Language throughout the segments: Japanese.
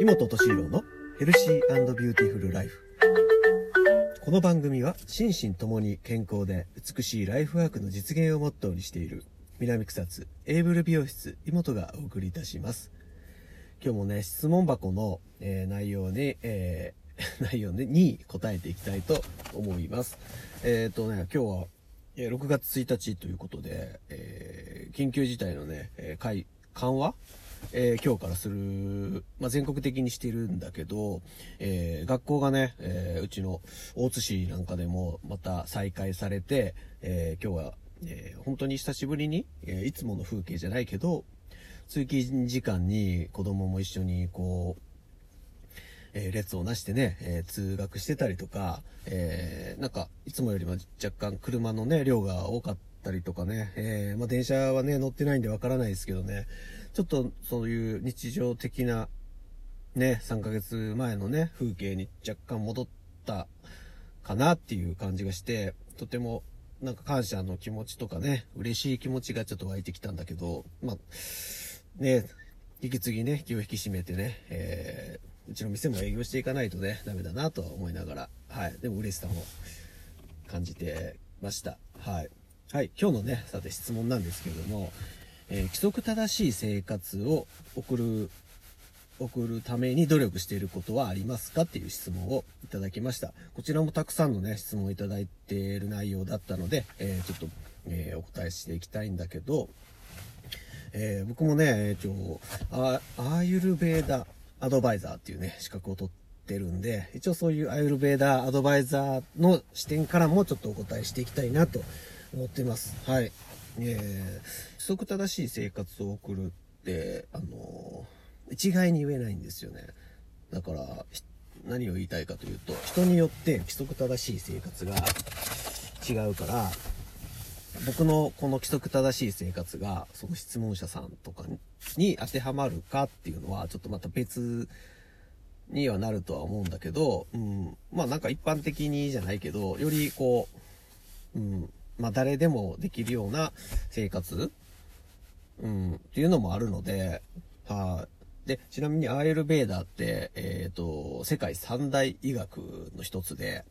井本敏郎のヘルシービューティフルライフ。この番組は心身ともに健康で美しいライフワークの実現をモットーにしている南草津エイブル美容室井本がお送りいたします。今日もね、質問箱の、えー、内容に、えー、内容に答えていきたいと思います。えっ、ー、とね、今日は6月1日ということで、え、緊急事態のね、えー、緩和えー、今日からする、まあ、全国的にしてるんだけど、えー、学校がね、えー、うちの大津市なんかでもまた再開されて、え今日は、え本当に久しぶりに、えいつもの風景じゃないけど、通勤時間に子供も一緒にこう、え、列をなしてね、え、通学してたりとか、え、なんか、いつもよりも若干車のね、量が多かったたりとかね、えまあ、電車はね、乗ってないんでわからないですけどね、ちょっとそういう日常的な、ね、3ヶ月前のね、風景に若干戻ったかなっていう感じがして、とてもなんか感謝の気持ちとかね、嬉しい気持ちがちょっと湧いてきたんだけど、まあ、ね、引き継ぎね、気を引き締めてね、えー、うちの店も営業していかないとね、ダメだなとは思いながら、はい。でも嬉しさも感じてました。はい。はい。今日のね、さて質問なんですけれども、えー、規則正しい生活を送る、送るために努力していることはありますかっていう質問をいただきました。こちらもたくさんのね、質問をいただいている内容だったので、えー、ちょっと、えー、お答えしていきたいんだけど、え僕もね、一応、アーユルベーダアドバイザーっていうね、資格を取ってるんで、一応そういうアーユルベーダアドバイザーの視点からもちょっとお答えしていきたいなと思ってます。はい。えー、規則正しい生活を送るって、あのー、一概に言えないんですよね。だから、何を言いたいかというと、人によって規則正しい生活が違うから、僕のこの規則正しい生活が、その質問者さんとかに当てはまるかっていうのは、ちょっとまた別にはなるとは思うんだけど、うん、まあなんか一般的にじゃないけど、よりこう、うん、まあ誰でもできるような生活、うん、っていうのもあるので、はい、で、ちなみにアーエルベーダーって、えっ、ー、と、世界三大医学の一つで、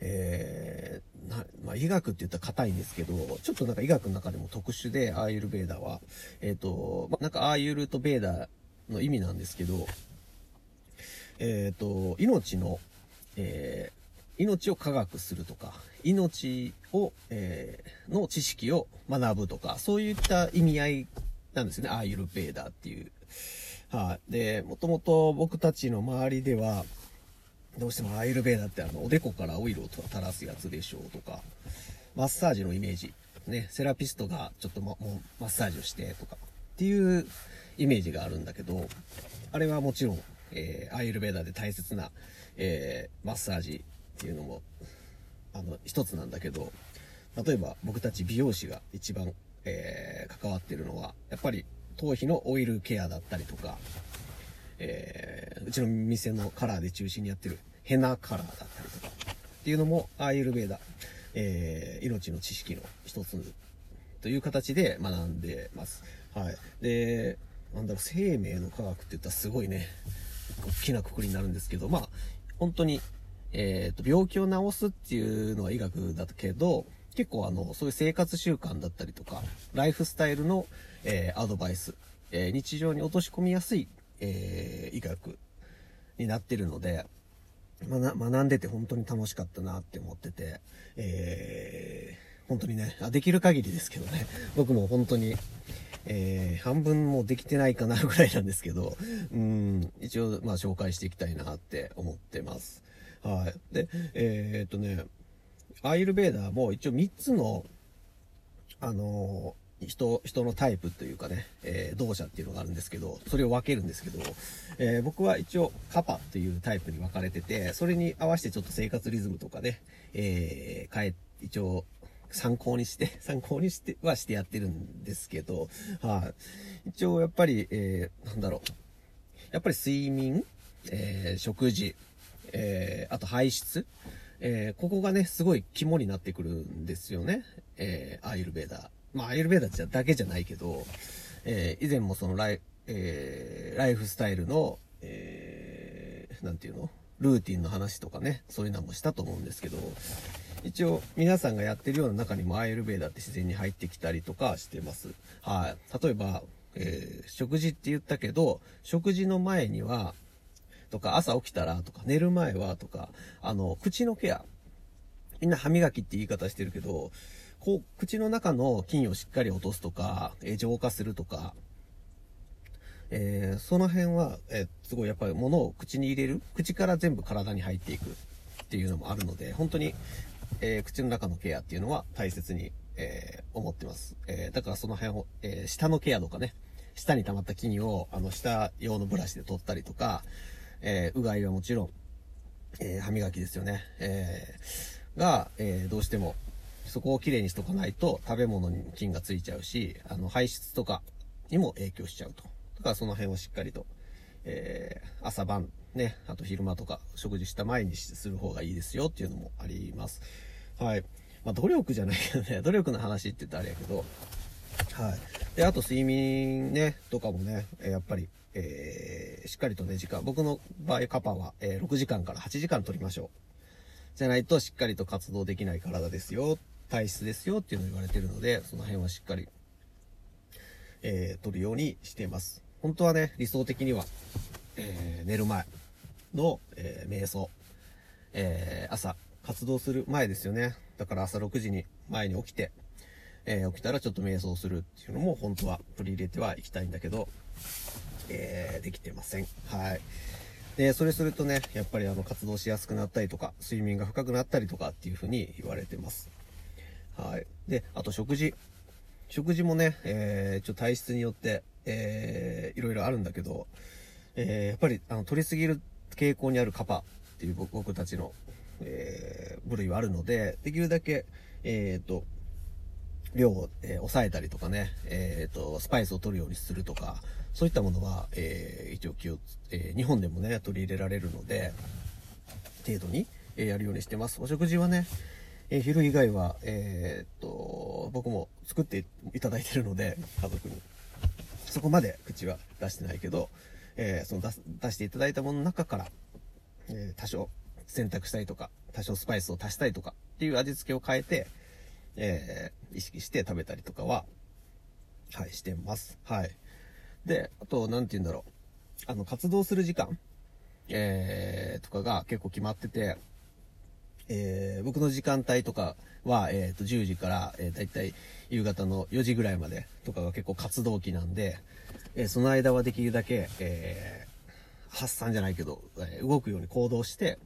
えー、な、まあ、医学って言ったら硬いんですけど、ちょっとなんか医学の中でも特殊で、アーユルベーダーは、えっ、ー、と、まあ、なんかアーユルとベーダーの意味なんですけど、えっ、ー、と、命の、えー、命を科学するとか、命を、えー、の知識を学ぶとか、そういった意味合いなんですね。アーユルベーダーっていう。はい、で、もともと僕たちの周りでは、どうしてもアーユルベーダーってあの、おでこからオイルを垂らすやつでしょうとか、マッサージのイメージ。ね、セラピストがちょっとももマッサージをしてとか、っていうイメージがあるんだけど、あれはもちろん、えー、アーユルベーダーで大切な、えー、マッサージっていうのもあの、一つなんだけど、例えば僕たち美容師が一番、えー、関わってるのは、やっぱり頭皮のオイルケアだったりとか、えー、うちの店のカラーで中心にやってるヘナカラーだったりとか、っていうのもアーユルベーダ、えー、命の知識の一つという形で学んでます。はい。で、なんだろう、生命の科学って言ったらすごいね、大きなくくりになるんですけど、まあ、本当にえっ、ー、と、病気を治すっていうのは医学だけど、結構あの、そういう生活習慣だったりとか、ライフスタイルの、えー、アドバイス、えー、日常に落とし込みやすい、えー、医学になってるので、学んでて本当に楽しかったなって思ってて、えー、本当にね、あできる限りですけどね、僕も本当に、えー、半分もできてないかなぐらいなんですけど、うん、一応、まあ紹介していきたいなって思ってます。はい。で、えー、っとね、アイルベーダーも一応3つの、あのー、人、人のタイプというかね、えー、動作っていうのがあるんですけど、それを分けるんですけど、えー、僕は一応カパっていうタイプに分かれてて、それに合わせてちょっと生活リズムとかね、えー、変え、一応参考にして、参考にしてはしてやってるんですけど、はい、一応やっぱり、えー、なんだろう。やっぱり睡眠、えー、食事、えー、あと排出、えー、ここがね、すごい肝になってくるんですよね。えー、アイルベーダー。まあ、アイルベーダーだけじゃないけど、えー、以前もそのライ、えー、ライフスタイルの、なんていうの？ルーティンの話とかね、そういうのもしたと思うんですけど、一応皆さんがやってるような中にもアイルベーダって自然に入ってきたりとかしてます。はい。例えば、えー、食事って言ったけど、食事の前には、とか朝起きたらとか寝る前はとか、あの、口のケア。みんな歯磨きって言い方してるけど、こう、口の中の菌をしっかり落とすとか、え、浄化するとか、えー、その辺は、えー、すごいやっぱり物を口に入れる、口から全部体に入っていくっていうのもあるので、本当に、えー、口の中のケアっていうのは大切に、え思ってます。えだからその辺を、え舌のケアとかね、舌に溜まった菌を、あの、舌用のブラシで取ったりとか、えうがいはもちろん、え歯磨きですよね。えが、えどうしても、そこをきれいにしとかないと食べ物に菌がついちゃうし、あの、排出とかにも影響しちゃうと。だからその辺をしっかりと、え、朝晩ね、あと昼間とか食事した前にする方がいいですよっていうのもあります。はい。まあ、努力じゃないけどね、努力の話って言ったらあれやけど、はい。で、あと睡眠ね、とかもね、やっぱり、えー、しっかりとね、時間、僕の場合カパは、えー、6時間から8時間取りましょう。じゃないとしっかりと活動できない体ですよ、体質ですよっていうのを言われてるので、その辺はしっかり、えー、取るようにしています。本当はね、理想的には、えー、寝る前の、えー、瞑想、えー、朝、活動する前ですよね。だから朝6時に前に起きて、え起きたらちょっと瞑想するっていうのも本当は取り入れてはいきたいんだけど、えできてません。はい。で、それするとね、やっぱりあの活動しやすくなったりとか、睡眠が深くなったりとかっていうふうに言われてます。はい。で、あと食事。食事もね、えー、ちょっと体質によって、えー、いろいろあるんだけど、えー、やっぱり、あの、取りすぎる傾向にあるカパっていう僕たちの、えー、部類はあるので、できるだけ、えっ、ー、と、量を、えー、抑えたりとかね、えっ、ー、と、スパイスを取るようにするとか、そういったものは、えー、一応気を、えー、日本でもね、取り入れられるので、程度に、えー、やるようにしてます。お食事はね、えー、昼以外は、え、っと、僕も作っていただいてるので、家族に。そこまで口は出してないけど、えー、その出出していただいたものの中から、えー、多少選択したりとか、多少スパイスを足したりとかっていう味付けを変えて、えー、意識して食べたりとかは、はい、してます。はい。で、あと、なんて言うんだろう。あの、活動する時間、えー、とかが結構決まってて、えー、僕の時間帯とかは、えっ、ー、と、10時から、えー、だいたい夕方の4時ぐらいまでとかが結構活動期なんで、えー、その間はできるだけ、えー、発散じゃないけど、えー、動くように行動して、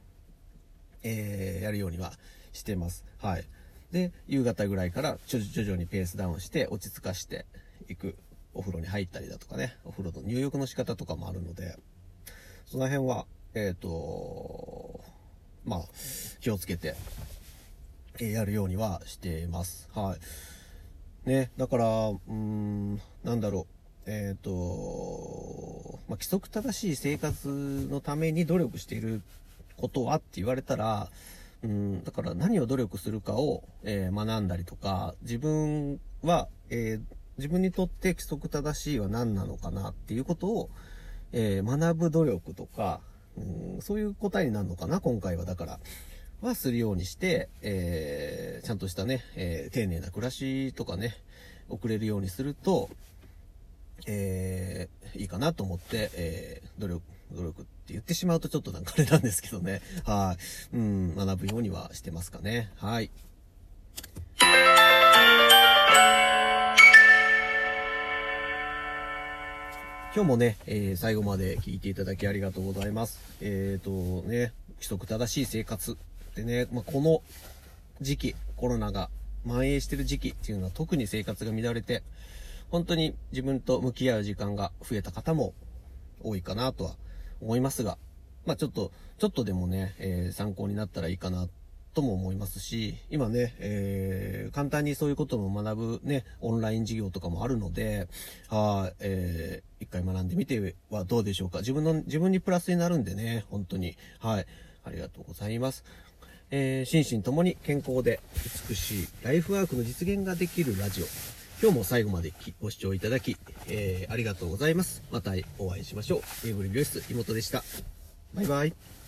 えー、やるようにはしてます。はい。で、夕方ぐらいから徐々にペースダウンして落ち着かしていく。お風呂に入ったりだとかね、お風呂の入浴の仕方とかもあるので、その辺は、えっ、ー、と、まあ、気をつけて、えやるようにはしています。はい。ね、だから、うーん、なんだろう。えっ、ー、と、まあ、規則正しい生活のために努力していることはって言われたら、うん、だから何を努力するかを、えー、学んだりとか、自分は、えー、自分にとって規則正しいは何なのかなっていうことを、えー、学ぶ努力とか、うん、そういう答えになるのかな、今回は。だから、はするようにして、えー、ちゃんとしたね、えー、丁寧な暮らしとかね、送れるようにすると、えー、いいかなと思って、えー、努力、努力って言ってしまうとちょっとなんかあれなんですけどね。はい。うん、学ぶようにはしてますかね。はい。今日もね、えー、最後まで聞いていただきありがとうございます。えっ、ー、とね、規則正しい生活でね、まあ、この時期、コロナが蔓延してる時期っていうのは特に生活が乱れて、本当に自分と向き合う時間が増えた方も多いかなとは思いますが、まあちょっと、ちょっとでもね、えー、参考になったらいいかなとも思いますし、今ね、えー、簡単にそういうことも学ぶね、オンライン授業とかもあるので、はい、えー、一回学んでみてはどうでしょうか。自分の、自分にプラスになるんでね、本当に。はい。ありがとうございます。えー、心身ともに健康で美しいライフワークの実現ができるラジオ。今日も最後までご視聴いただき、えー、ありがとうございます。またお会いしましょう。エイブリ美容室、妹でした。バイバイ